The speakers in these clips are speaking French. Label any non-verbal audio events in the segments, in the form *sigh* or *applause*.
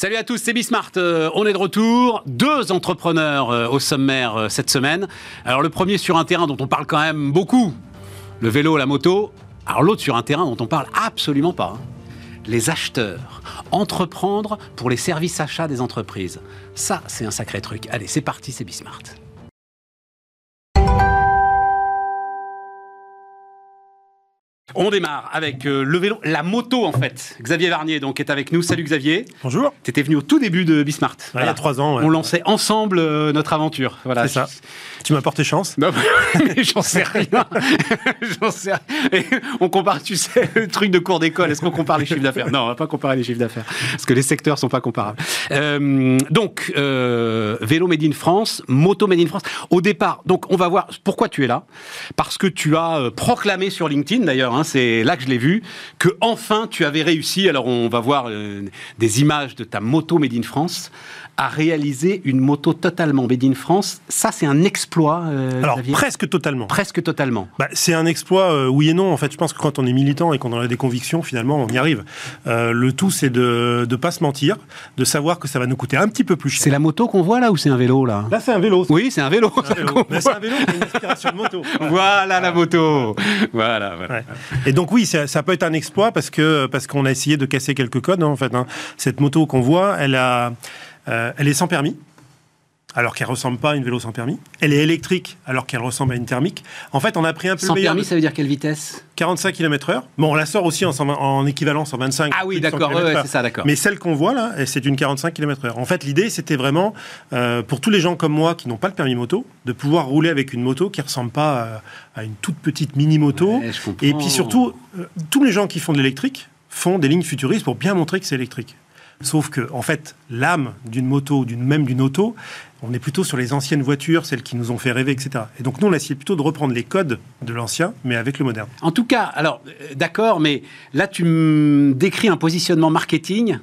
Salut à tous, c'est Bismart. Euh, on est de retour. Deux entrepreneurs euh, au sommaire euh, cette semaine. Alors le premier sur un terrain dont on parle quand même beaucoup, le vélo, la moto. Alors l'autre sur un terrain dont on parle absolument pas. hein. Les acheteurs. Entreprendre pour les services achats des entreprises. Ça, c'est un sacré truc. Allez, c'est parti, c'est Bismart. On démarre avec euh, le vélo, la moto en fait. Xavier Varnier donc est avec nous. Salut Xavier. Bonjour. Tu étais venu au tout début de Bismart. il y a trois ans, ouais. On lançait ensemble euh, notre aventure. Voilà. C'est ça. Tu m'as porté chance. Non, *laughs* mais j'en sais rien. *laughs* j'en sais rien. On compare, tu sais, le truc de cours d'école. Est-ce qu'on compare les chiffres d'affaires? Non, on va pas comparer les chiffres d'affaires parce que les secteurs sont pas comparables. Euh, donc, vélo made in France, moto made in France. Au départ, donc on va voir pourquoi tu es là. Parce que tu as proclamé sur LinkedIn, d'ailleurs, hein, c'est là que je l'ai vu, que enfin tu avais réussi. Alors on va voir euh, des images de ta moto made in France à réaliser une moto totalement made in France. Ça, c'est un exploit. euh, Alors, Xavier? presque totalement. Presque totalement. Bah, c'est un exploit, euh, oui et non. En fait, je pense que quand on est militant et qu'on a des convictions, finalement, on y arrive. Le tout, c'est de ne pas se mentir, de savoir que ça va nous coûter un petit peu plus cher. C'est la moto qu'on voit là ou c'est un vélo là? Là, c'est un vélo. Oui, c'est un vélo. C'est un vélo. Mais *laughs* voit. c'est un vélo qui a une inspiration de moto. Voilà la moto. Voilà. voilà. Ouais. Et donc oui, ça, peut être un exploit parce que parce qu'on a essayé de casser quelques codes hein, en fait. hein. Cette moto qu'on voit, elle a, euh, elle est sans permis. Alors qu'elle ressemble pas à une vélo sans permis. Elle est électrique alors qu'elle ressemble à une thermique. En fait, on a pris un peu Sans le meilleur. permis, ça veut dire quelle vitesse? 45 km/h. Bon, on la sort aussi en, 120 en équivalent 125. Ah oui, plus de 100 d'accord, ouais, c'est ça, d'accord. Mais celle qu'on voit là, c'est une 45 km/h. En fait, l'idée, c'était vraiment euh, pour tous les gens comme moi qui n'ont pas le permis moto, de pouvoir rouler avec une moto qui ressemble pas euh, à une toute petite mini moto. Ouais. Et puis surtout, euh, tous les gens qui font de l'électrique font des lignes futuristes pour bien montrer que c'est électrique. Sauf que, en fait, l'âme d'une moto, d'une même d'une auto, on est plutôt sur les anciennes voitures, celles qui nous ont fait rêver, etc. Et donc nous, on a essayé plutôt de reprendre les codes de l'ancien, mais avec le moderne. En tout cas, alors, euh, d'accord, mais là, tu me décris un positionnement marketing,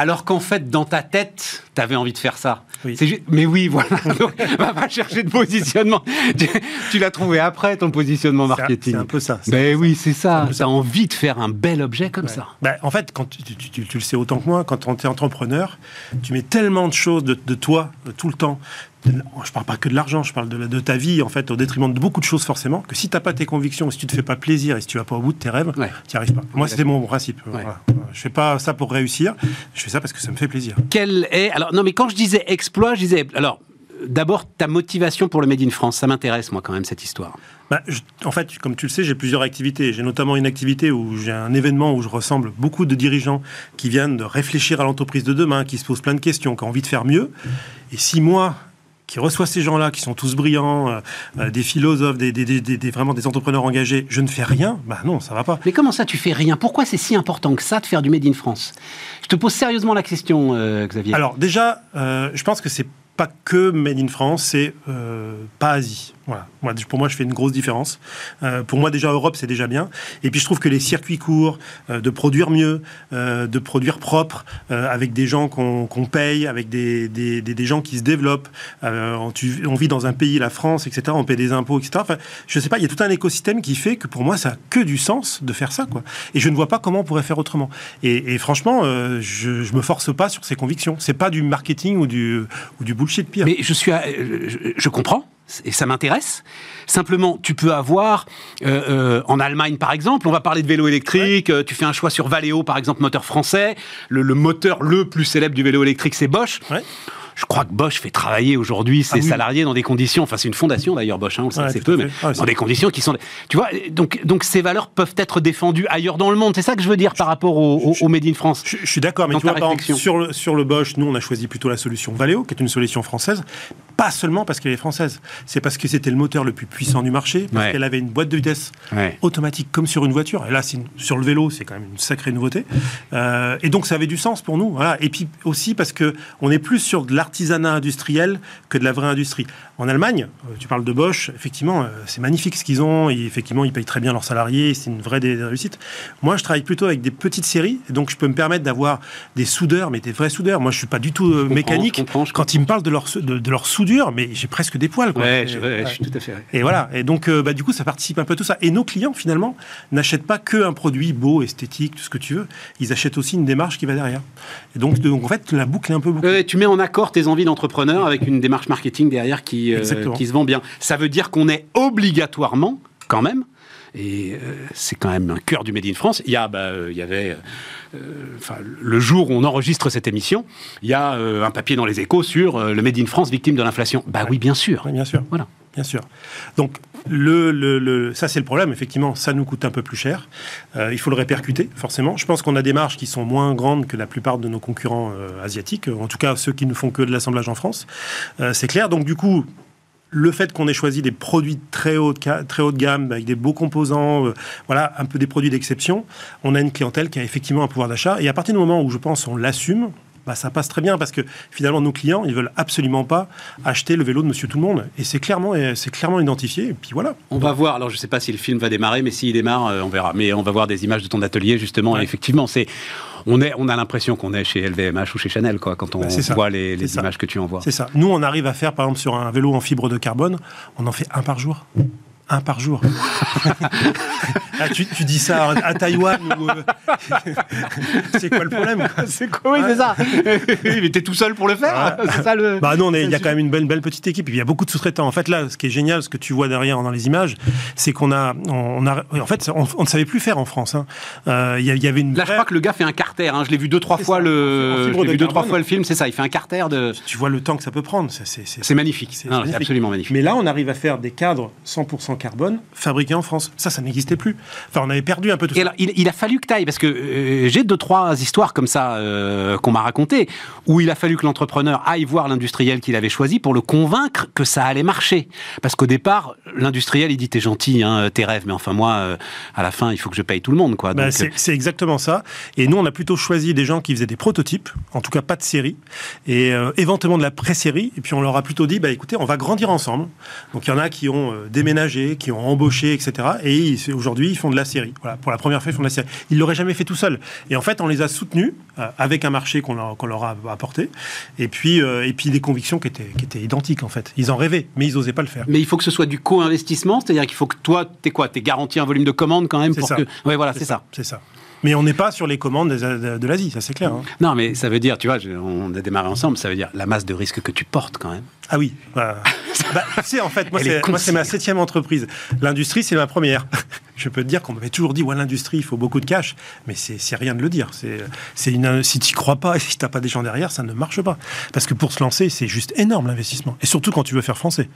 alors qu'en fait, dans ta tête, tu avais envie de faire ça. Oui. Mais oui, voilà. *laughs* Donc, va pas chercher de positionnement. tu tu l'as trouvé après, ton positionnement marketing. C'est un peu ça. C'est- Ben oui, c'est ça. Tu ça. as envie de faire un bel objet comme Ouais. ça. Bah, en fait, quand tu, tu- tu- tu le sais autant que moi, quand on est entrepreneur, tu mets tellement de choses de, de toi euh, tout le temps. Je parle pas que de l'argent, je parle de, la- de ta vie, en fait, au détriment de beaucoup de choses forcément. Que si t'as pas tes convictions, si tu te fais pas plaisir et si tu vas pas au bout de tes rêves, Ouais. tu n'y arrives pas. Moi, c'était mon principe. Ouais. Voilà. Je fais pas ça pour réussir. Je fais ça parce que ça me fait plaisir. Quel est. Alors, non, mais quand je disais exploit, je disais. Alors, d'abord, ta motivation pour le Made in France. Ça m'intéresse, moi, quand même, cette histoire. Bah, je- en fait, comme tu le sais, j'ai plusieurs activités. J'ai notamment une activité où j'ai un événement où je ressemble beaucoup de dirigeants qui viennent de réfléchir à l'entreprise de demain, qui se posent plein de questions, qui ont envie de faire mieux. Et si moi, qui reçois ces gens-là, qui sont tous brillants, euh, euh, des philosophes, des, des- des- des- des- vraiment des entrepreneurs engagés, je ne fais rien, bah non, ça va pas. Mais comment ça, tu fais rien? Pourquoi c'est si important que ça de faire du Made in France? Je te pose sérieusement la question, euh, Xavier. Alors déjà, euh, je pense que c'est pas que Made in France, c'est pas Asie. Pour moi, je fais une grosse différence. Euh, pour moi, déjà, Europe, c'est déjà bien. Et puis, je trouve que les circuits courts, euh, de produire mieux, euh, de produire propre, avec des gens qu'on paye, avec des, des, gens qui se développent. On, vit dans un pays, la France, etc. On paie des impôts, etc. Enfin, je sais pas, il y a tout un écosystème qui fait que pour moi, ça a que du sens de faire ça. Et je ne vois pas comment on pourrait faire autrement. Et, franchement, je, je me force pas sur ces convictions. C'est pas du marketing ou du, ou du bullshit pire. Mais je suis, je comprends et ça m'intéresse. Simplement, tu peux avoir euh, euh, en Allemagne, par exemple, on va parler de vélo électrique. euh, tu fais un choix sur Valeo, par exemple, moteur français. Le, le moteur le plus célèbre du vélo électrique, c'est Bosch. Ouais. Je crois que Bosch fait travailler aujourd'hui ses Ah oui. salariés dans des conditions. Enfin, c'est une fondation d'ailleurs, Bosch. hein, on le sait Ouais, à peu, mais Ah, dans des conditions qui sont. Tu vois, donc, donc ces valeurs peuvent être défendues ailleurs dans le monde. C'est ça que je veux dire par rapport au, au- au Made in France. Je, je suis d'accord, mais tu vois, par exemple, sur le, sur le Bosch, nous, on a choisi plutôt la solution Valeo, qui est une solution française, pas seulement parce qu'elle est française, c'est parce que c'était le moteur le plus puissant du marché, parce Ouais. qu'elle avait une boîte de vitesse Ouais. automatique comme sur une voiture. Et là, une- sur le vélo, c'est quand même une sacrée nouveauté. Euh, et donc, ça avait du sens pour nous. Voilà. Et puis aussi parce que on est plus sur de l'artisanat industriel que de la vraie industrie. En Allemagne, euh, tu parles de Bosch, effectivement, euh, c'est magnifique ce qu'ils ont. Et effectivement, ils payent très bien leurs salariés. C'est une vraie réussite. Moi, je travaille plutôt avec des petites séries. Donc, je peux me permettre d'avoir des soudeurs, mais des vrais soudeurs. Moi, je suis pas du tout mécanique. je comprends, je Quand ils me parlent de leur, de, de leur soudure, dur, mais j'ai presque des poils. Quoi. Ouais, je, ouais, ouais. je suis tout à fait. Et voilà. Et donc, euh, bah, du coup, ça participe un peu à tout ça. Et nos clients, finalement, n'achètent pas que un produit beau, esthétique, tout ce que tu veux. Ils achètent aussi une démarche qui va derrière. Et donc, donc en fait, la boucle est un peu bouclée. Ouais, tu mets en accord tes envies d'entrepreneur avec une démarche marketing derrière qui, euh, qui se vend bien. Ça veut dire qu'on est obligatoirement, quand même, et euh, c'est quand même un cœur du Made in France. Il y, a, bah, euh, il y avait, euh, enfin, le jour où on enregistre cette émission, il y a un papier dans les échos sur le Made in France victime de l'inflation. Bah oui, bien sûr. Oui, bien sûr. Voilà. Bien sûr. Donc, le, le- le- ça, c'est le problème. Effectivement, ça nous coûte un peu plus cher. Euh, il faut le répercuter, forcément. Je pense qu'on a des marges qui sont moins grandes que la plupart de nos concurrents euh, asiatiques, en tout cas ceux qui ne font que de l'assemblage en France. Euh, c'est clair. Donc, du coup, le fait qu'on ait choisi des produits très haut de, très haut de gamme, avec des beaux composants, euh, voilà, un peu des produits d'exception, on a une clientèle qui a effectivement un pouvoir d'achat. Et à partir du moment où je pense on l'assume, bah, ça passe très bien parce que finalement nos clients ils veulent absolument pas acheter le vélo de Monsieur Tout le Monde et c'est clairement c'est clairement identifié et puis voilà On va voir, alors je ne sais pas si le film va démarrer, mais s'il démarre, euh, on verra. Mais on va voir des images de ton atelier, justement. Et effectivement, c'est, on, est, on a l'impression qu'on est chez LVMH ou chez Chanel, quoi, quand on Bah, voit les, les C'est ça. images que tu envoies. c'est ça nous on arrive à faire par exemple sur un vélo en fibre de carbone on en fait un par jour un par jour. Ah, tu, tu dis ça à, à Taïwan ou euh, *laughs* c'est quoi le problème C'est quoi, oui, c'est ça. mais t'es *laughs* tout seul pour le faire ça le. Bah non, il y a quand même une belle, belle petite équipe. Il y a beaucoup de sous-traitants. En fait, là, ce qui est génial, ce que tu vois derrière dans les images, c'est qu'on a, on a, en fait, on, on ne savait plus faire en France. hein. Euh, Il y, a- il y avait une. Là, je crois que le gars fait un carter. hein. Je l'ai vu deux, trois C'est fois ça, le. Je l'ai vu deux, trois fois le film. C'est ça. Il fait un carter de. Tu vois le temps que ça peut prendre. C'est- c'est- c'est- C'est magnifique. C'est Non, C'est magnifique. absolument magnifique. Mais là, on arrive à faire des cadres 100% carbone fabriqués en France. Ça, ça n'existait plus. Enfin, on avait perdu un peu tout Et ça. alors, il, il a fallu que tu ailles, parce que euh, j'ai deux, trois histoires comme ça euh, qu'on m'a racontées, où il a fallu que l'entrepreneur aille voir l'industriel qu'il avait choisi pour le convaincre que ça allait marcher. Parce qu'au départ, l'industriel, il dit T'es gentil, hein, tes rêves, mais enfin, moi, euh, à la fin, il faut que je paye tout le monde. Quoi. Bah, c'est exactement ça. Et nous, on a plutôt choisi des gens qui faisaient des prototypes, en tout cas pas de série, et éventuellement de la pré-série. Et puis on leur a plutôt dit, bah écoutez, on va grandir ensemble. Donc il y en a qui ont euh, qui ont embauché, etc. Et aujourd'hui, ils font de la série. Voilà, pour la première fois, ils font de la série. Ils l'auraient jamais fait tout seuls. Et en fait, on les a soutenus euh, avec un marché qu'on leur, a apporté, et puis euh, et puis des convictions qui étaient qui étaient identiques en fait. Ils en rêvaient, mais ils osaient pas le faire. mais il faut que ce soit du co-investissement, c'est-à-dire qu'il faut que toi, t'es quoi? T'es garanti un volume de commande quand même pour ça. que. Ouais, voilà, c'est ça. C'est ça. Mais on n'est pas sur les commandes des- de, l'Asie, ça c'est clair. hein. Non, mais ça veut dire, tu vois, on a démarré ensemble, ça veut dire la masse de risques que tu portes quand même. Ah oui. Bah, bah, tu sais, en fait, moi, c'est, c'est ma septième entreprise. L'industrie, c'est ma première. *laughs* Je peux te dire qu'on m'avait toujours dit, ouais, l'industrie, il faut beaucoup de cash. Mais c'est, c'est rien de le dire. C'est, c'est une, si tu crois pas et *laughs* si tu n'as pas des gens derrière, ça ne marche pas. Parce que pour se lancer, c'est juste énorme l'investissement. Et surtout quand tu veux faire français.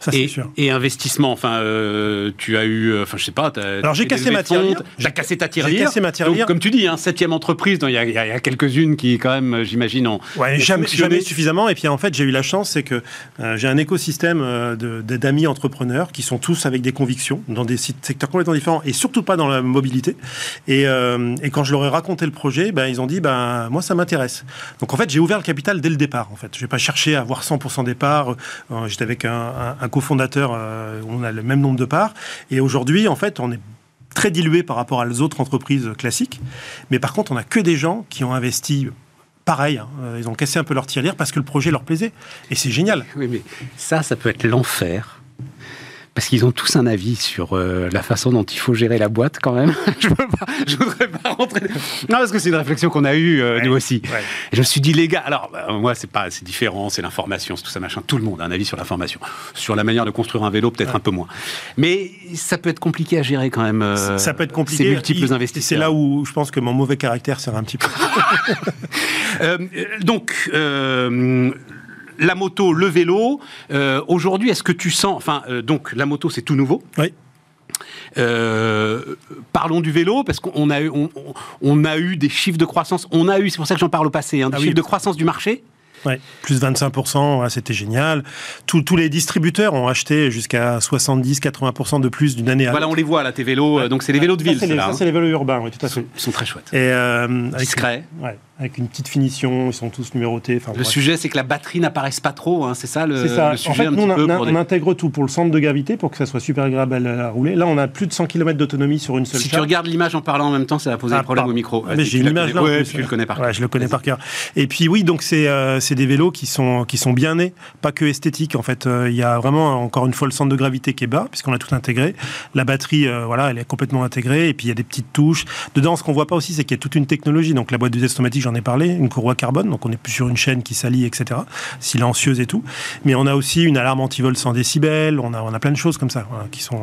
Ça, Et, sûr. et investissement, enfin, euh, tu as eu, euh, enfin, je sais pas. Alors, j'ai cassé ma tirelire. J'ai- cassé ta j'ai tirelire. cassé ma tirelire. Donc, comme tu dis, hein, septième entreprise, il y a, il y a- il y a quelques-unes qui, quand même, euh, j'imagine, ont. Ouais, ont jamais, suffisamment. Et puis en fait, j'ai eu la chance, c'est que euh, j'ai un écosystème euh, d'amis entrepreneurs qui sont tous avec des convictions dans des secteurs complètement différents et surtout pas dans la mobilité. Et, et quand je leur ai raconté le projet, ben, ils ont dit, ben, moi, ça m'intéresse. Donc en fait, j'ai ouvert le capital dès le départ. En fait, je n'ai pas cherché à avoir 100% des parts. Euh, J'étais avec un, un- un cofondateur, euh, on a le même nombre de parts. Et aujourd'hui, en fait, on est très dilué par rapport aux autres entreprises classiques. Mais par contre, on n'a que des gens qui ont investi pareil. hein. Euh, Ils ont cassé un peu leur tirelire parce que le projet leur plaisait. Et c'est génial. Oui, mais ça, ça peut être l'enfer. Parce qu'ils ont tous un avis sur euh, la façon dont il faut gérer la boîte, quand même. *laughs* je, veux pas, je voudrais pas rentrer. Non, parce que c'est une réflexion qu'on a eue, euh, nous aussi. ouais. Et je me suis dit, les gars, alors, bah, moi, c'est pas, c'est différent, c'est l'information, c'est tout ça, machin. Tout le monde a un avis sur l'information. Sur la manière de construire un vélo, peut-être un peu moins. Mais ça peut être compliqué à gérer, quand même. euh, ça peut être compliqué. Ces multiples investisseurs. C'est là où je pense que mon mauvais caractère sert un petit peu. *laughs* Euh, donc, euh, la moto, le vélo. euh, Aujourd'hui, est-ce que tu sens, enfin, euh, donc la moto, c'est tout nouveau. oui. Euh, parlons du vélo parce qu'on a eu, on, on- on a eu des chiffres de croissance. On a eu, c'est pour ça que j'en parle au passé, hein, des Ah oui. chiffres de croissance du marché. Ouais, plus 25%, ouais, c'était génial. Tous- tous les distributeurs ont acheté jusqu'à 70-80% de plus d'une année à Voilà, on l'autre. les voit là, tes vélos. donc c'est les vélos de ville, Ça, c'est les, hein. c'est les vélos urbains, oui, tout à Ils fait. sont, ils sont très chouettes. Et, euh, avec- Discret. Ouais. Avec une petite finition, ils sont tous numérotés. Enfin, le bref. sujet, c'est que la batterie n'apparaisse pas trop, hein, c'est ça le, C'est ça. le sujet en fait, un nous, on, a- peu on a- pour on des- intègre tout pour le centre de gravité, pour que ça soit super agréable à, rouler. Là, on a plus de 100 km d'autonomie sur une seule Si tu regardes l'image en parlant en même temps, ça va poser Ah, un problème pardon. au micro. Ah, mais j'ai tu une la image connais. là. Ouais, tu le connais par Ouais, cœur. je le connais par cœur. Et puis oui, donc c'est euh, des vélos qui sont qui sont bien nés, pas que esthétiques. En fait, Euh, il y a vraiment encore une fois le centre de gravité qui est bas puisqu'on a tout intégré. La batterie, euh, voilà, elle est complètement intégrée. Et puis il y a des petites touches. Dedans, ce qu'on voit pas aussi, c'est qu'il y a toute une technologie. Donc la boîte de automatique, j'en ai parlé, une courroie carbone. Donc on est plus sur une chaîne qui s'allie, etc. Silencieuse et tout. Mais on a aussi une alarme anti-vol 100 décibels. On a on a plein de choses comme ça voilà, qui sont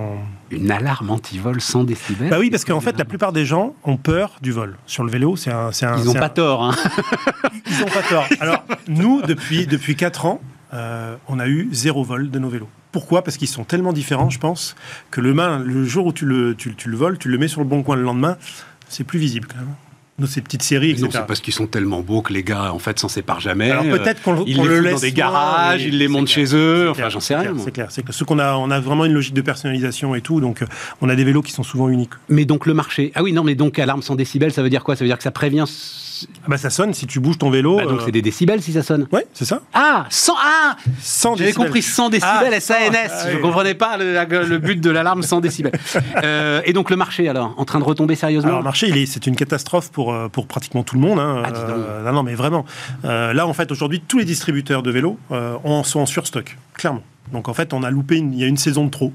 Une alarme anti-vol 100 décibels. bah oui, parce qu'en fait, la plupart des gens ont peur du vol. Sur le vélo, c'est un. Ils n'ont pas un- tort. Hein. *laughs* Ils n'ont pas tort. Alors, nous, depuis, depuis 4 ans, euh, on a eu zéro vol de nos vélos. Pourquoi? Parce qu'ils sont tellement différents, je pense, que le, main, le jour où tu le, tu, tu le voles, tu le mets sur le bon coin le lendemain, c'est plus visible quand même. Nous, ces petites séries, etc. Non, c'est parce qu'ils sont tellement beaux que les gars, en fait, s'en séparent jamais. Alors peut-être qu'on Euh, Ils les le laisse dans des garages, ils les montent clair. chez eux. C'est Enfin, clair, j'en sais rien. C'est clair. C'est clair. Ceux qu'on a, on a vraiment une logique de personnalisation et tout, donc euh, on a des vélos qui sont souvent uniques. Mais donc le marché. Ah oui, non, mais donc alarme 100 décibels, ça veut dire quoi? Ça veut dire que ça prévient. Ah bah ça sonne si tu bouges ton vélo. Bah, donc euh, c'est des décibels si ça sonne. Ouais, c'est ça. Ah 100 Ah 100 J'avais décibels. compris 100 décibels Ah, SANS. 100, ah Je oui. comprenais pas le, le but de l'alarme 100 décibels. *laughs* Euh, et donc le marché alors, en train de retomber sérieusement Alors, le marché, il est, c'est une catastrophe pour, euh, pour pratiquement tout le monde. hein. Ah, dis donc. Euh, non, non, mais vraiment. Euh, là, en fait, aujourd'hui, tous les distributeurs de vélos euh, en sont en surstock, clairement. Donc, en fait, on a loupé, une- il y a une saison de trop.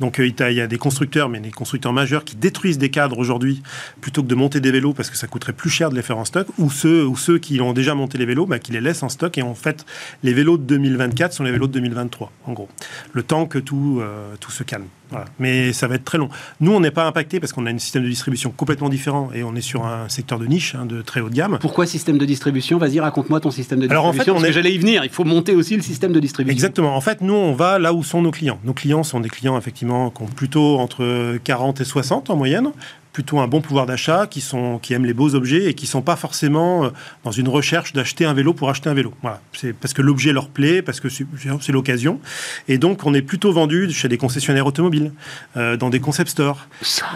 Donc, euh, il y a- des constructeurs, mais des constructeurs majeurs qui détruisent des cadres aujourd'hui plutôt que de monter des vélos parce que ça coûterait plus cher de les faire en stock. Ou ceux, ou ceux qui ont déjà monté les vélos, bah, qui les laissent en stock. Et en fait, les vélos de 2024 sont les vélos de 2023, en gros. Le temps que tout, euh, tout se calme. Voilà. Mais ça va être très long. Nous, on n'est pas impacté parce qu'on a un système de distribution complètement différent et on est sur un secteur de niche, hein, de très haut de gamme. Pourquoi système de distribution? Vas-y, raconte-moi ton système de Alors, en distribution. fait, on est- j'allais y venir. Il faut monter aussi le système de distribution. Exactement. En fait, nous, on va là où sont nos clients. Nos clients sont des clients, effectivement, qui ont plutôt entre 40 et 60 en moyenne, plutôt un bon pouvoir d'achat, qui, sont, qui aiment les beaux objets et qui ne sont pas forcément euh, dans une recherche d'acheter un vélo pour acheter un vélo. Voilà. C'est parce que l'objet leur plaît, parce que c'est l'occasion. Et donc, on est plutôt vendu chez des concessionnaires automobiles, euh, dans des concept stores. Ça.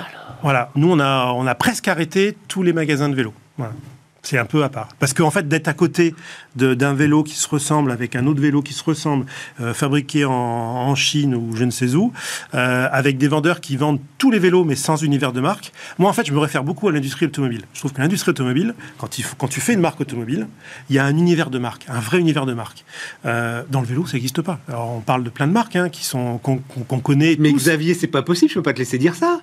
Voilà, nous on a, on a presque arrêté tous les magasins de vélos. Voilà. C'est un peu à part. Parce qu'en fait, d'être à côté d'un vélo qui se ressemble avec un autre vélo qui se ressemble, euh, fabriqué en, en Chine ou je ne sais où, euh, avec des vendeurs qui vendent tous les vélos mais sans univers de marque, moi en fait, je me réfère beaucoup à l'industrie automobile. Je trouve que l'industrie automobile, quand, il faut- quand tu fais une marque automobile, il y a un univers de marque, un vrai univers de marque. Euh, dans le vélo, ça n'existe pas. Alors, on parle de plein de marques hein, qui sont qu'on connaît. Mais tous. Xavier, c'est pas possible. Je peux pas te laisser dire ça.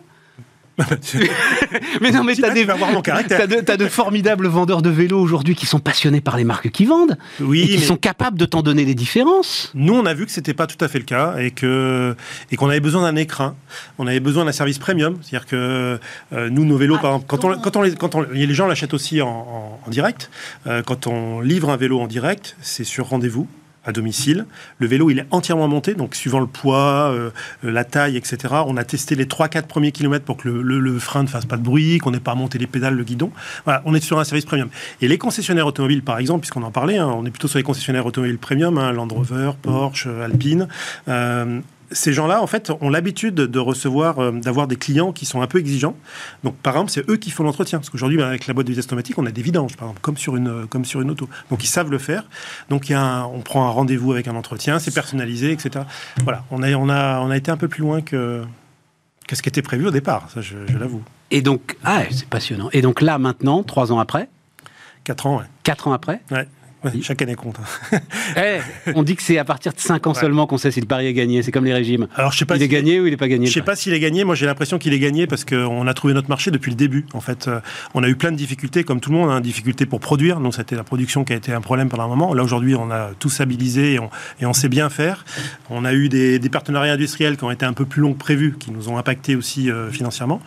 Mais non, mais Tu t'as des, t'as de, t'as de formidables vendeurs de vélos aujourd'hui qui sont passionnés par les marques qu'ils vendent Oui, et qui mais- sont capables de t'en donner les différences. Nous, on a vu que c'était pas tout à fait le cas et que et qu'on avait besoin d'un écrin, on avait besoin d'un service premium, c'est-à-dire que euh, nous, nos vélos, par exemple, quand on, quand on les, quand on, les gens l'achètent aussi en, en- en direct. euh, quand on livre un vélo en direct, c'est sur rendez-vous à domicile. Le vélo, il est entièrement monté, donc suivant le poids, euh, euh, la taille, etc. On a testé les 3-4 premiers kilomètres pour que le, frein ne fasse pas de bruit, qu'on n'ait pas à monter les pédales, le guidon. Voilà, on est sur un service premium. Et les concessionnaires automobiles, par exemple, puisqu'on en parlait, hein, on est plutôt sur les concessionnaires automobiles premium, hein, Land Rover, Porsche, Alpine. Euh, ces gens-là, en fait, ont l'habitude de recevoir, euh, d'avoir des clients qui sont un peu exigeants. Donc, par exemple, c'est eux qui font l'entretien. Parce qu'aujourd'hui, avec la boîte de vitesse automatique, on a des vidanges, par exemple, comme sur une, comme sur une auto. Donc, ils savent le faire. Donc, il y a un- on prend un rendez-vous avec un entretien, c'est personnalisé, etc. Voilà, on a, on a, on a été un peu plus loin que, que ce qui était prévu au départ, ça, je, je l'avoue. Et donc, ah, c'est passionnant. Et donc là, maintenant, trois ans après, Quatre ans, ouais. quatre ans après, Ouais. Ouais, chaque année compte. hein. *laughs* eh, on dit que c'est à partir de cinq ans Ouais. seulement qu'on sait si le pari est gagné. C'est comme les régimes. Alors, je sais pas il est gagné ou il n'est pas gagné Je sais le pas s'il est gagné. Moi, j'ai l'impression qu'il est gagné parce qu'on a trouvé notre marché depuis le début. En fait, euh, on a eu plein de difficultés, comme tout le monde, hein, difficultés pour produire. Donc, c'était la production qui a été un problème pendant un moment. Là, aujourd'hui, on a tout stabilisé et on, et on sait bien faire. On a eu des, des partenariats industriels qui ont été un peu plus longs que prévu, qui nous ont impacté aussi euh, financièrement.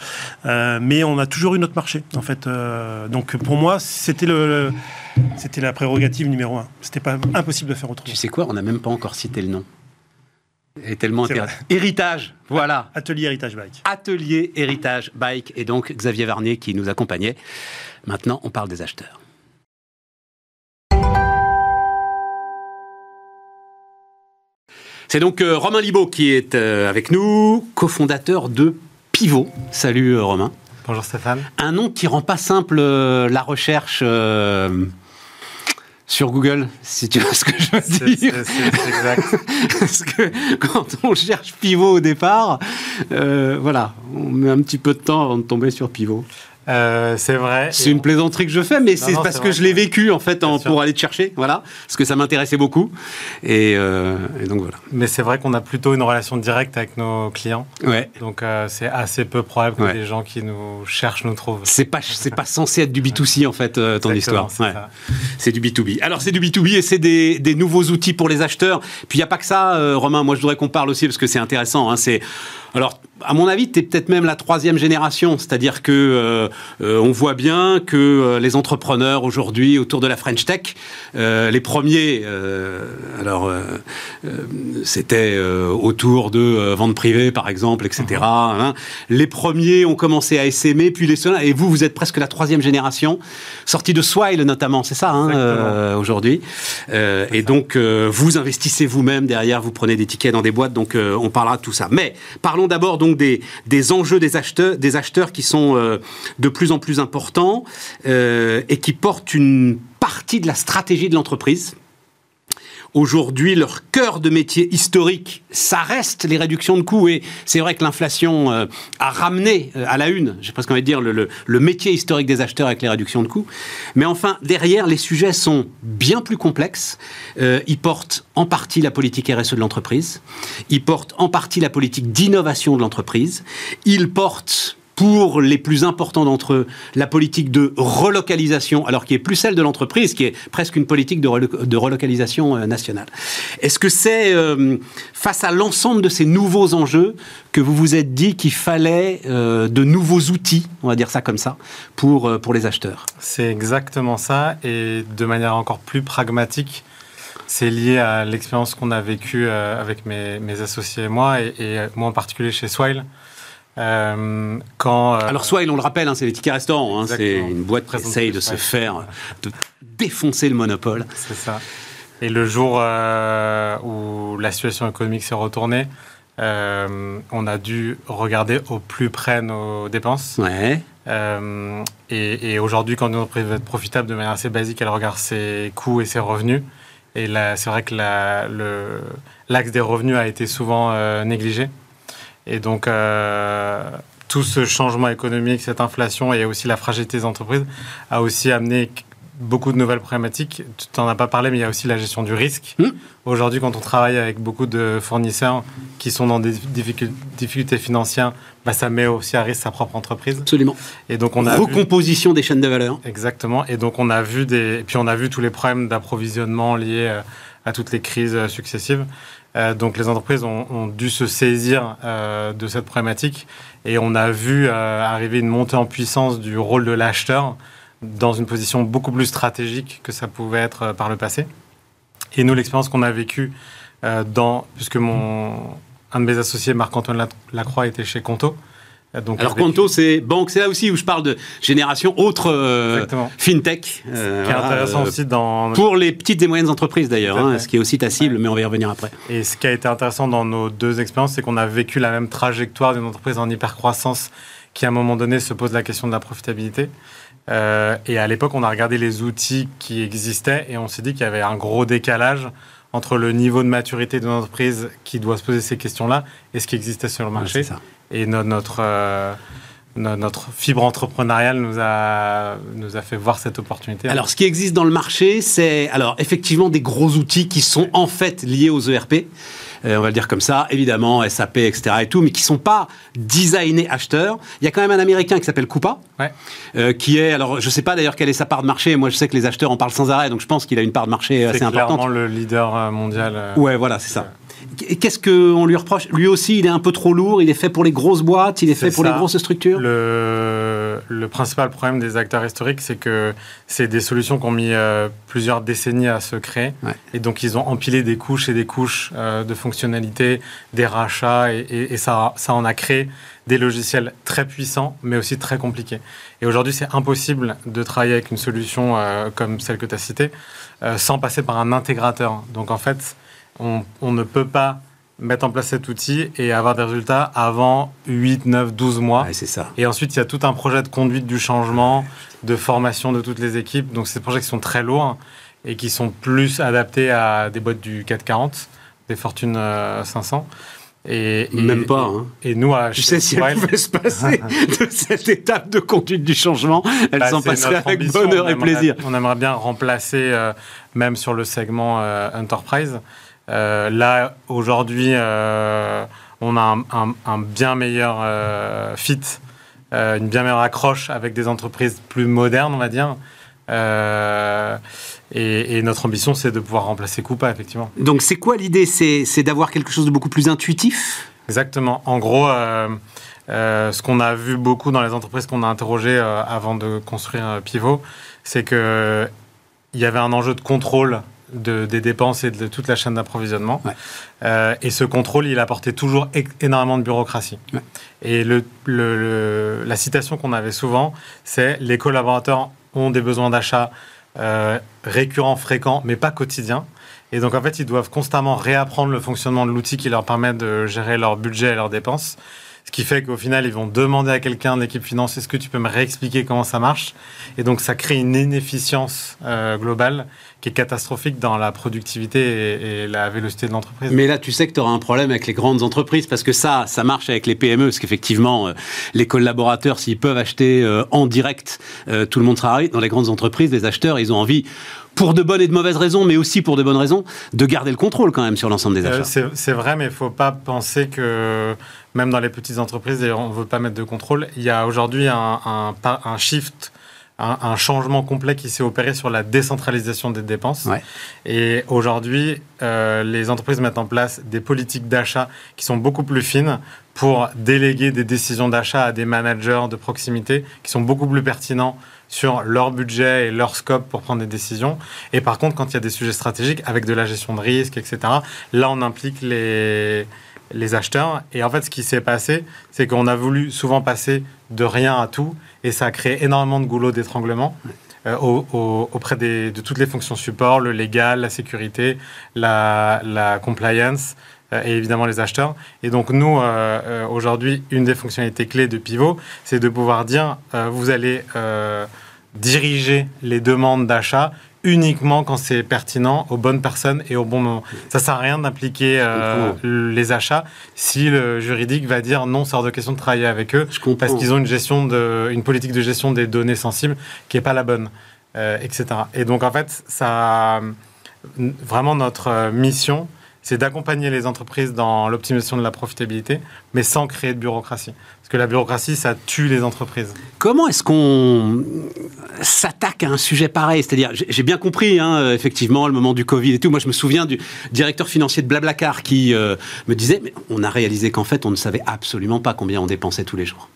Euh, mais on a toujours eu notre marché, en fait. Euh, donc, pour moi, c'était le, le- c'était la prérogative numéro un. C'était pas impossible de faire autrement. Tu sais quoi On n'a même pas encore cité le nom. Et tellement. Héritage, voilà. Atelier Héritage Bike. Atelier Héritage Bike et donc Xavier Varnier qui nous accompagnait. Maintenant, on parle des acheteurs. C'est donc euh, Romain Libaud qui est euh, avec nous, cofondateur de Pivot. Salut euh, Romain. Bonjour Stéphane. Un nom qui rend pas simple euh, la recherche euh, sur Google, si tu vois ce que je veux dire. C'est exact. *laughs* Parce que quand on cherche pivot au départ, euh, voilà, on met un petit peu de temps avant de tomber sur pivot. Euh, c'est vrai. C'est une plaisanterie que je fais, mais c'est parce que je l'ai vécu en fait en, pour aller te chercher, voilà, parce que ça m'intéressait beaucoup, et, euh, et, donc voilà. Mais c'est vrai qu'on a plutôt une relation directe avec nos clients. Ouais. Donc euh, c'est assez peu probable que ouais. les gens qui nous cherchent nous trouvent. C'est pas c'est pas censé être du B2C en fait ton Exactement, histoire. C'est ouais. du B2B. Alors c'est du B2B et c'est des, des, nouveaux outils pour les acheteurs. Puis il y a pas que ça, Romain. Moi je voudrais qu'on parle aussi parce que c'est intéressant. Hein, c'est alors, à mon avis, tu es peut-être même la troisième génération, c'est-à-dire que euh, euh, on voit bien que euh, les entrepreneurs aujourd'hui autour de la French Tech, les premiers, alors c'était autour de vente privée par exemple, etc. -huh. hein. Les premiers ont commencé à s'aimer, puis les seconds, et vous, vous êtes presque la troisième génération, sortie de Swile notamment, c'est ça hein, aujourd'hui. et donc, vous investissez vous-même derrière, vous prenez des tickets dans des boîtes, donc on parlera de tout ça. Mais parlons d'abord donc des, enjeux des acheteurs, des acheteurs qui sont euh, de plus en plus importants euh, et qui portent une partie de la stratégie de l'entreprise. Aujourd'hui, leur cœur de métier historique, ça reste les réductions de coûts. Et c'est vrai que l'inflation euh, a ramené euh, à la une, j'ai presque envie de dire, le, le, le, métier historique des acheteurs avec les réductions de coûts. Mais enfin, derrière, les sujets sont bien plus complexes. Euh, ils portent en partie la politique RSE de l'entreprise. Ils portent en partie la politique d'innovation de l'entreprise. Ils portent pour les plus importants d'entre eux, la politique de relocalisation, alors qui est plus celle de l'entreprise, qui est presque une politique de, relo de relocalisation euh, nationale. Est-ce que c'est euh, face à l'ensemble de ces nouveaux enjeux que vous vous êtes dit qu'il fallait euh, de nouveaux outils, on va dire ça comme ça, pour, pour les acheteurs? C'est exactement ça, et de manière encore plus pragmatique, c'est lié à l'expérience qu'on a vécue avec mes, mes, associés et moi, et, et, moi en particulier chez Swile. Euh, quand, euh, Alors, Swile, on le rappelle, hein, c'est les tickets restaurants. Hein, c'est une boîte qui essaye de se faire, de défoncer le monopole. C'est ça. Et le jour euh, où la situation économique s'est retournée, on a dû regarder au plus près nos dépenses. Ouais. et, et aujourd'hui, quand une entreprise veut être profitable de manière assez basique, elle regarde ses coûts et ses revenus. Et là, c'est vrai que l'axe des revenus a été souvent négligé. Et donc, euh, tout ce changement économique, cette inflation et aussi la fragilité des entreprises a aussi amené beaucoup de nouvelles problématiques. Tu n'en as pas parlé, mais il y a aussi la gestion du risque. Mmh. Aujourd'hui, quand on travaille avec beaucoup de fournisseurs qui sont dans des difficultés financières, bah, ça met aussi à risque sa propre entreprise. Absolument. Et donc on a recomposition vu... des chaînes de valeur. Exactement. Et donc on a vu des, et puis on a vu tous les problèmes d'approvisionnement liés à toutes les crises successives. Euh, donc les entreprises ont, dû se saisir euh, de cette problématique et on a vu euh, arriver une montée en puissance du rôle de l'acheteur dans une position beaucoup plus stratégique que ça pouvait être par le passé. Et nous, l'expérience qu'on a vécue dans, puisque mon, un de mes associés, Marc-Antoine Lacroix, était chez Conto, donc, Alors Conto, c'est banque, c'est là aussi où je parle de génération autre euh, fintech. Euh, ce qui est intéressant euh, aussi dans pour les petites et moyennes entreprises d'ailleurs, hein, ce qui est aussi ta cible, ouais. mais on va y revenir après. Et ce qui a été intéressant dans nos deux expériences, c'est qu'on a vécu la même trajectoire d'une entreprise en hypercroissance qui à un moment donné se pose la question de la profitabilité. Euh, et à l'époque, on a regardé les outils qui existaient et on s'est dit qu'il y avait un gros décalage entre le niveau de maturité d'une entreprise qui doit se poser ces questions-là et ce qui existait sur le marché. Ouais, et no notre, euh, no notre fibre entrepreneuriale nous a, nous a fait voir cette opportunité. Alors, ce qui existe dans le marché, c'est alors effectivement des gros outils qui sont en fait liés aux ERP. Euh, on va le dire comme ça, évidemment, SAP, etc. et tout, mais qui sont pas designés acheteurs. Il y a quand même un Américain qui s'appelle Coupa, ouais. euh, qui est, alors je sais pas d'ailleurs quelle est sa part de marché. Moi, je sais que les acheteurs en parlent sans arrêt, donc je pense qu'il a une part de marché assez importante. C'est clairement le leader mondial. Euh, ouais, voilà, c'est ça. Qu'est-ce qu'on lui reproche? Lui aussi, il est un peu trop lourd, il est fait pour les grosses boîtes, il est, est fait pour ça. les grosses structures le, le, principal problème des acteurs historiques, c'est que c'est des solutions qui ont mis euh, plusieurs décennies à se créer. Ouais. Et donc, ils ont empilé des couches et des couches euh, de fonctionnalités, des rachats, et, et, et, ça, ça en a créé des logiciels très puissants, mais aussi très compliqués. Et aujourd'hui, c'est impossible de travailler avec une solution euh, comme celle que tu as citée sans passer par un intégrateur. Donc, en fait, on, on, ne peut pas mettre en place cet outil et avoir des résultats avant 8, 9, 12 mois. c'est ça. Et ensuite, il y a tout un projet de conduite du changement, de formation de toutes les équipes. Donc, c'est des projets qui sont très lourds et qui sont plus adaptés à des boîtes du 440, des Fortune 500. Et, Même pas. Hein. Et, nous, à tu sais si elle pouvait se passer *laughs* de cette étape de conduite du changement, elle bah, s'en passerait avec bonheur et plaisir. On aimerait bien remplacer, euh, même sur le segment euh, Enterprise. Euh, là, aujourd'hui, on a un, bien meilleur fit, une bien meilleure accroche avec des entreprises plus modernes, on va dire. Et, notre ambition, c'est de pouvoir remplacer Coupa, effectivement. Donc, c'est quoi l'idée? C'est d'avoir quelque chose de beaucoup plus intuitif? Exactement. En gros, euh, euh, ce qu'on a vu beaucoup dans les entreprises qu'on a interrogées euh, avant de construire Pivot, c'est qu'il y avait un enjeu de contrôle de, des dépenses et de toute la chaîne d'approvisionnement. et ce contrôle, il apportait toujours énormément de bureaucratie. Et le, la citation qu'on avait souvent, c'est les collaborateurs ont des besoins d'achat euh, récurrents, fréquents, mais pas quotidiens. Et donc, en fait, ils doivent constamment réapprendre le fonctionnement de l'outil qui leur permet de gérer leur budget et leurs dépenses. Ce qui fait qu'au final, ils vont demander à quelqu'un de l'équipe finance est-ce que tu peux me réexpliquer comment ça marche? Et donc, ça crée une inefficience euh, globale qui est catastrophique dans la productivité et, la vélocité de l'entreprise. Mais là, tu sais que tu auras un problème avec les grandes entreprises parce que ça, ça marche avec les PME. Parce qu'effectivement, euh, les collaborateurs, s'ils peuvent acheter euh, en direct, tout le monde arrivé. Dans les grandes entreprises, les acheteurs, ils ont envie pour de bonnes et de mauvaises raisons, mais aussi pour de bonnes raisons, de garder le contrôle quand même sur l'ensemble des achats. c'est vrai, mais il ne faut pas penser que même dans les petites entreprises, on ne veut pas mettre de contrôle. Il y a aujourd'hui un, un, shift un, changement complet qui s'est opéré sur la décentralisation des dépenses. Et aujourd'hui, euh, les entreprises mettent en place des politiques d'achat qui sont beaucoup plus fines pour déléguer des décisions d'achat à des managers de proximité qui sont beaucoup plus pertinents sur leur budget et leur scope pour prendre des décisions. Et par contre, quand il y a des sujets stratégiques avec de la gestion de risque, etc., là, on implique les les acheteurs. Et en fait, ce qui s'est passé, c'est qu'on a voulu souvent passer de rien à tout, et ça a créé énormément de goulots d'étranglement. Euh, auprès de toutes les fonctions support, le légal, la sécurité, la, compliance et évidemment les acheteurs. Et donc nous, euh, aujourd'hui, une des fonctionnalités clés de Pivot, c'est de pouvoir dire, vous allez diriger les demandes d'achat uniquement quand c'est pertinent aux bonnes personnes et au bon moment. Ça sert à rien d'impliquer euh, les achats si le juridique va dire non, c'est hors de question de travailler avec eux parce qu'ils ont une gestion de, une politique de gestion des données sensibles qui est pas la bonne, euh, etc. Et donc en fait, ça, vraiment notre euh, mission, c'est d'accompagner les entreprises dans l'optimisation de la profitabilité, mais sans créer de bureaucratie. Parce que la bureaucratie, ça tue les entreprises. Comment est-ce qu'on s'attaque à un sujet pareil? C'est-à-dire, j'ai bien compris, hein, effectivement, le moment du Covid et tout. Moi, je me souviens du directeur financier de Blablacar qui euh, me disait, mais on a réalisé qu'en fait, on ne savait absolument pas combien on dépensait tous les jours.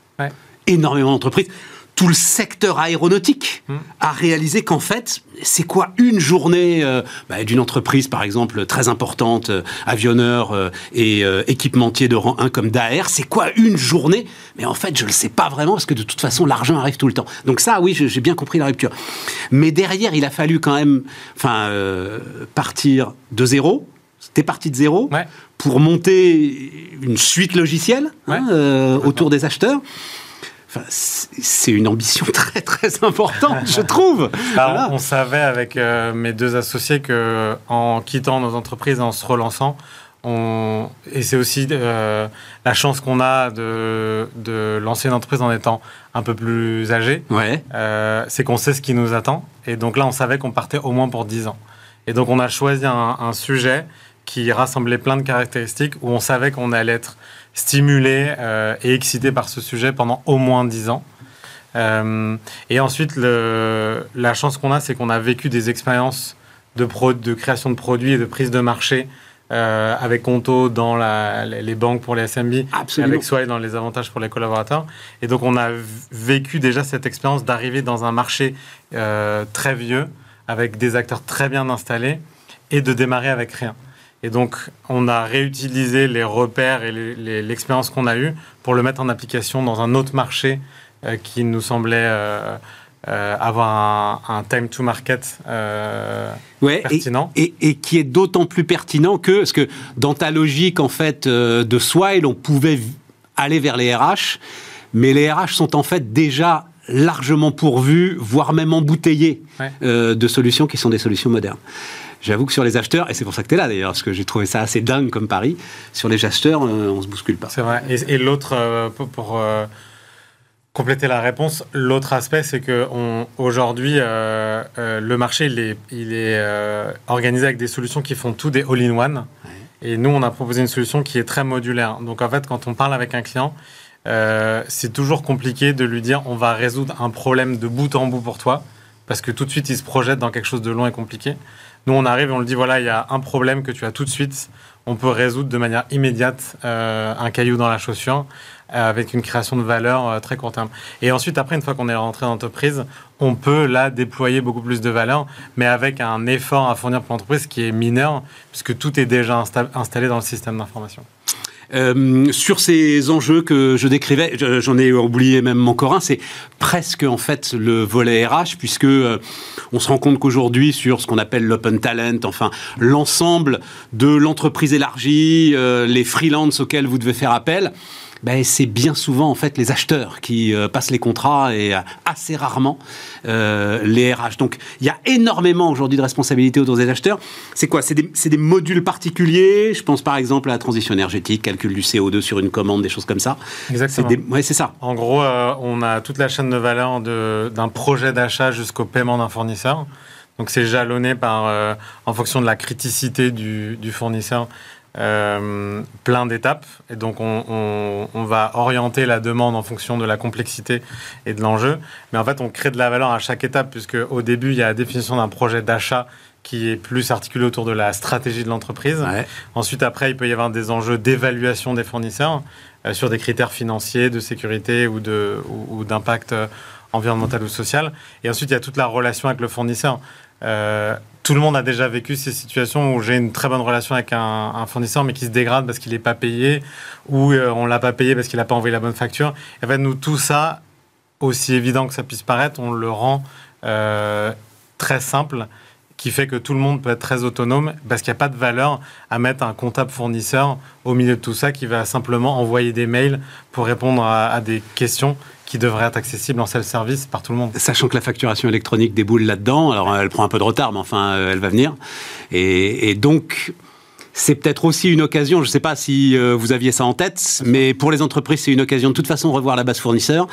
Énormément d'entreprises tout le secteur aéronautique a réalisé qu'en fait, c'est quoi une journée euh, bah, d'une entreprise, par exemple, très importante, euh, avionneur euh, et équipementier de rang 1 comme Daer, c'est quoi une journée? Mais en fait, je ne le sais pas vraiment, parce que de toute façon, l'argent arrive tout le temps. Donc ça, oui, j'ai bien compris la rupture. Mais derrière, il a fallu quand même enfin, partir de zéro, c'était parti de zéro, pour monter une suite logicielle hein, autour des acheteurs c'est une ambition *laughs* très très importante, je trouve. Bah, on, savait avec euh, mes deux associés que en quittant nos entreprises, en se relançant, on... et c'est aussi euh, la chance qu'on a de, de, lancer une entreprise en étant un peu plus âgé, ouais. Euh, c'est qu'on sait ce qui nous attend. Et donc là, on savait qu'on partait au moins pour 10 ans. Et donc on a choisi un, un sujet qui rassemblait plein de caractéristiques où on savait qu'on allait être stimulé euh, et excité par ce sujet pendant au moins dix ans. Euh, et ensuite, le, la chance qu'on a, c'est qu'on a vécu des expériences de, pro, de création de produits et de prise de marché euh, avec Conto dans la, les banques pour les SMB, Absolument. avec Swile dans les avantages pour les collaborateurs. Et donc, on a vécu déjà cette expérience d'arriver dans un marché très vieux, avec des acteurs très bien installés, et de démarrer avec rien. Et donc, on a réutilisé les repères et l'expérience qu'on a eue pour le mettre en application dans un autre marché euh, qui nous semblait euh, euh, avoir un, time to market pertinent. Et, et, qui est d'autant plus pertinent que, parce que dans ta logique en fait de Swile, on pouvait aller vers les RH, mais les RH sont en fait déjà largement pourvus, voire même embouteillés de solutions qui sont des solutions modernes. J'avoue que sur les acheteurs, et c'est pour ça que tu es là d'ailleurs, parce que j'ai trouvé ça assez dingue comme pari, sur les acheteurs, on se bouscule pas. C'est vrai. Et, l'autre, pour, compléter la réponse, l'autre aspect, c'est que aujourd'hui, euh, euh, le marché, il est, il est euh, organisé avec des solutions qui font tout des all-in-one. Et nous, on a proposé une solution qui est très modulaire. Donc, en fait, quand on parle avec un client, c'est toujours compliqué de lui dire on va résoudre un problème de bout en bout pour toi, parce que tout de suite, il se projette dans quelque chose de long et compliqué. Nous, on arrive et on le dit voilà, il y a un problème que tu as tout de suite. On peut résoudre de manière immédiate un caillou dans la chaussure. Euh, avec une création de valeur euh, très court terme. Et ensuite, après, une fois qu'on est rentré dans l'entreprise, on peut là déployer beaucoup plus de valeur, mais avec un effort à fournir pour l'entreprise qui est mineur, puisque tout est déjà installé dans le système d'information. Euh, sur ces enjeux que je décrivais, j'en ai oublié même encore un, c'est presque en fait le volet RH, puisque on se rend compte qu'aujourd'hui, sur ce qu'on appelle l'open talent, enfin l'ensemble de l'entreprise élargie, les freelances auxquels vous devez faire appel, ben, c'est bien souvent en fait les acheteurs qui euh, passent les contrats et euh, assez rarement euh, les RH. Donc il y a énormément aujourd'hui de responsabilités autour des acheteurs. C'est quoi? C'est des, modules particuliers? Je pense par exemple à la transition énergétique, calcul du CO2 sur une commande, des choses comme ça. Exactement. Oui, c'est ça. En gros, on a toute la chaîne de valeur d'un projet d'achat jusqu'au paiement d'un fournisseur. Donc c'est jalonné par, en fonction de la criticité du, du fournisseur, euh, plein d'étapes. Et donc, on, va orienter la demande en fonction de la complexité et de l'enjeu. Mais en fait, on crée de la valeur à chaque étape, puisque au début, il y a la définition d'un projet d'achat qui est plus articulé autour de la stratégie de l'entreprise. Ensuite, après, il peut y avoir des enjeux d'évaluation des fournisseurs euh, sur des critères financiers, de sécurité ou d'impact ou, ou euh, environnemental ou social. Et ensuite, il y a toute la relation avec le fournisseur. Euh, tout le monde a déjà vécu ces situations où j'ai une très bonne relation avec un, fournisseur, mais qui se dégrade parce qu'il n'est pas payé, ou euh, on l'a pas payé parce qu'il n'a pas envoyé la bonne facture. Et ben, nous, tout ça, aussi évident que ça puisse paraître, on le rend euh, très simple qui fait que tout le monde peut être très autonome parce qu'il n'y a pas de valeur à mettre un comptable fournisseur au milieu de tout ça qui va simplement envoyer des mails pour répondre à, des questions qui devraient être accessibles en self-service par tout le monde. Sachant que la facturation électronique déboule là-dedans, alors elle prend un peu de retard, mais enfin euh, elle va venir. et donc c'est peut-être aussi une occasion, je ne sais pas si euh, vous aviez ça en tête, mais pour les entreprises, c'est une occasion de toute façon de revoir la base fournisseur.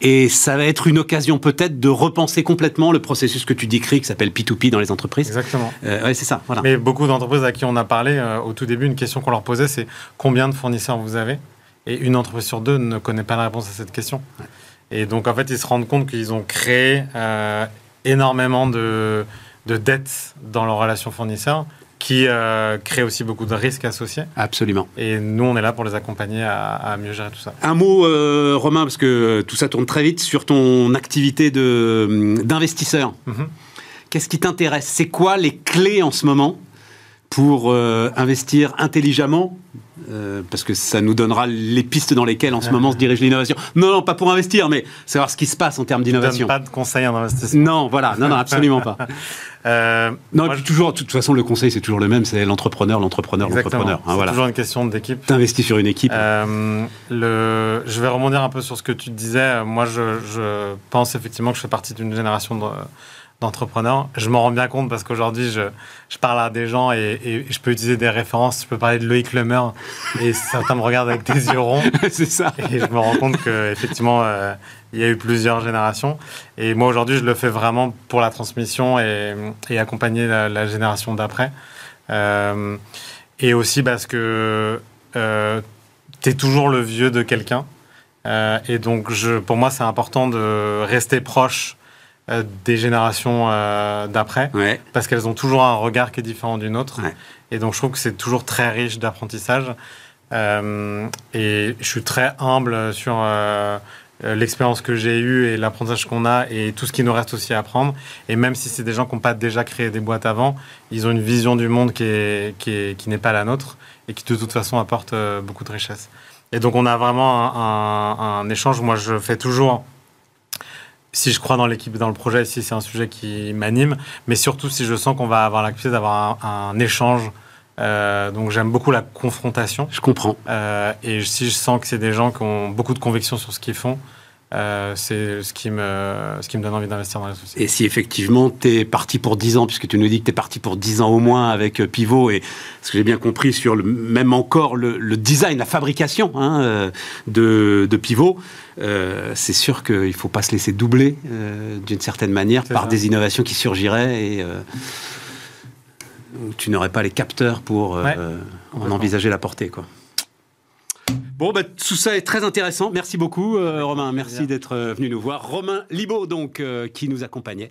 Et ça va être une occasion peut-être de repenser complètement le processus que tu décris, qui s'appelle P2P dans les entreprises. Exactement. Euh, c'est ça. Voilà. Mais beaucoup d'entreprises à qui on a parlé euh, au tout début, une question qu'on leur posait, c'est combien de fournisseurs vous avez? Et une entreprise sur deux ne connaît pas la réponse à cette question. Et donc, en fait, ils se rendent compte qu'ils ont créé énormément de, de dettes dans leur relation fournisseur qui euh, crée aussi beaucoup de risques associés. Absolument. Et nous, on est là pour les accompagner à, mieux gérer tout ça. Un mot, euh, Romain, parce que tout ça tourne très vite, sur ton activité d'investisseur. Mhm. Qu'est-ce qui t'intéresse? C'est quoi les clés en ce moment? Pour euh, investir intelligemment euh, parce que ça nous donnera les pistes dans lesquelles en ce moment se dirige l'innovation. Non, non, pas pour investir, mais savoir ce qui se passe en termes d'innovation. Pas de conseils en investissement. Non, voilà, non, non, absolument pas. *laughs* Euh, non, toujours, de toute façon, le conseil c'est toujours le même, c'est l'entrepreneur, l'entrepreneur, l'entrepreneur. Hein, c'est toujours une question d'équipe. T'investis sur une équipe. le, je vais rebondir un peu sur ce que tu disais. Moi, je, je pense effectivement que je fais partie d'une génération de d'entrepreneurs. Je m'en rends bien compte parce qu'aujourd'hui, je, je, parle à des gens et, je peux utiliser des références. Je peux parler de Loïc Lemer et certains me regardent avec des yeux ronds. *laughs* C'est ça. Et je me rends compte qu'effectivement, euh, il y a eu plusieurs générations. Et moi, aujourd'hui, je le fais vraiment pour la transmission et, et accompagner la, génération d'après. Euh, et aussi parce que euh, tu es toujours le vieux de quelqu'un. et donc, je, pour moi, c'est important de rester proche euh, des générations euh, d'après, parce qu'elles ont toujours un regard qui est différent d'une autre. Et donc je trouve que c'est toujours très riche d'apprentissage. Euh, et je suis très humble sur l'expérience que j'ai eue et l'apprentissage qu'on a et tout ce qui nous reste aussi à apprendre. Et même si c'est des gens qui n'ont pas déjà créé des boîtes avant, ils ont une vision du monde qui n'est qui qui pas la nôtre et qui de toute façon apporte beaucoup de richesse. Et donc on a vraiment un, un, un échange. Moi je fais toujours si je crois dans l'équipe, dans le projet, si c'est un sujet qui m'anime, mais surtout si je sens qu'on va avoir la capacité d'avoir un, échange. Euh, donc j'aime beaucoup la confrontation. Je comprends. Euh, et si je sens que c'est des gens qui ont beaucoup de conviction sur ce qu'ils font, euh, c'est ce qui, me, ce qui me donne envie d'investir dans la société. Et si effectivement tu es parti pour 10 ans, puisque tu nous dis que tu es parti pour 10 ans au moins avec euh, Pivot, et ce que j'ai bien compris sur le, même encore le, design, la fabrication hein, euh, de, de, Pivot, c'est sûr qu'il ne faut pas se laisser doubler d'une certaine manière par des innovations qui surgiraient et où tu n'aurais pas les capteurs pour en envisager la portée. Quoi. Bon, bah, tout ça est très intéressant. Merci beaucoup, euh, Romain. Merci d'être euh, venu nous voir. Romain Libaud, donc, euh, qui nous accompagnait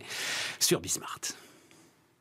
sur Bismart.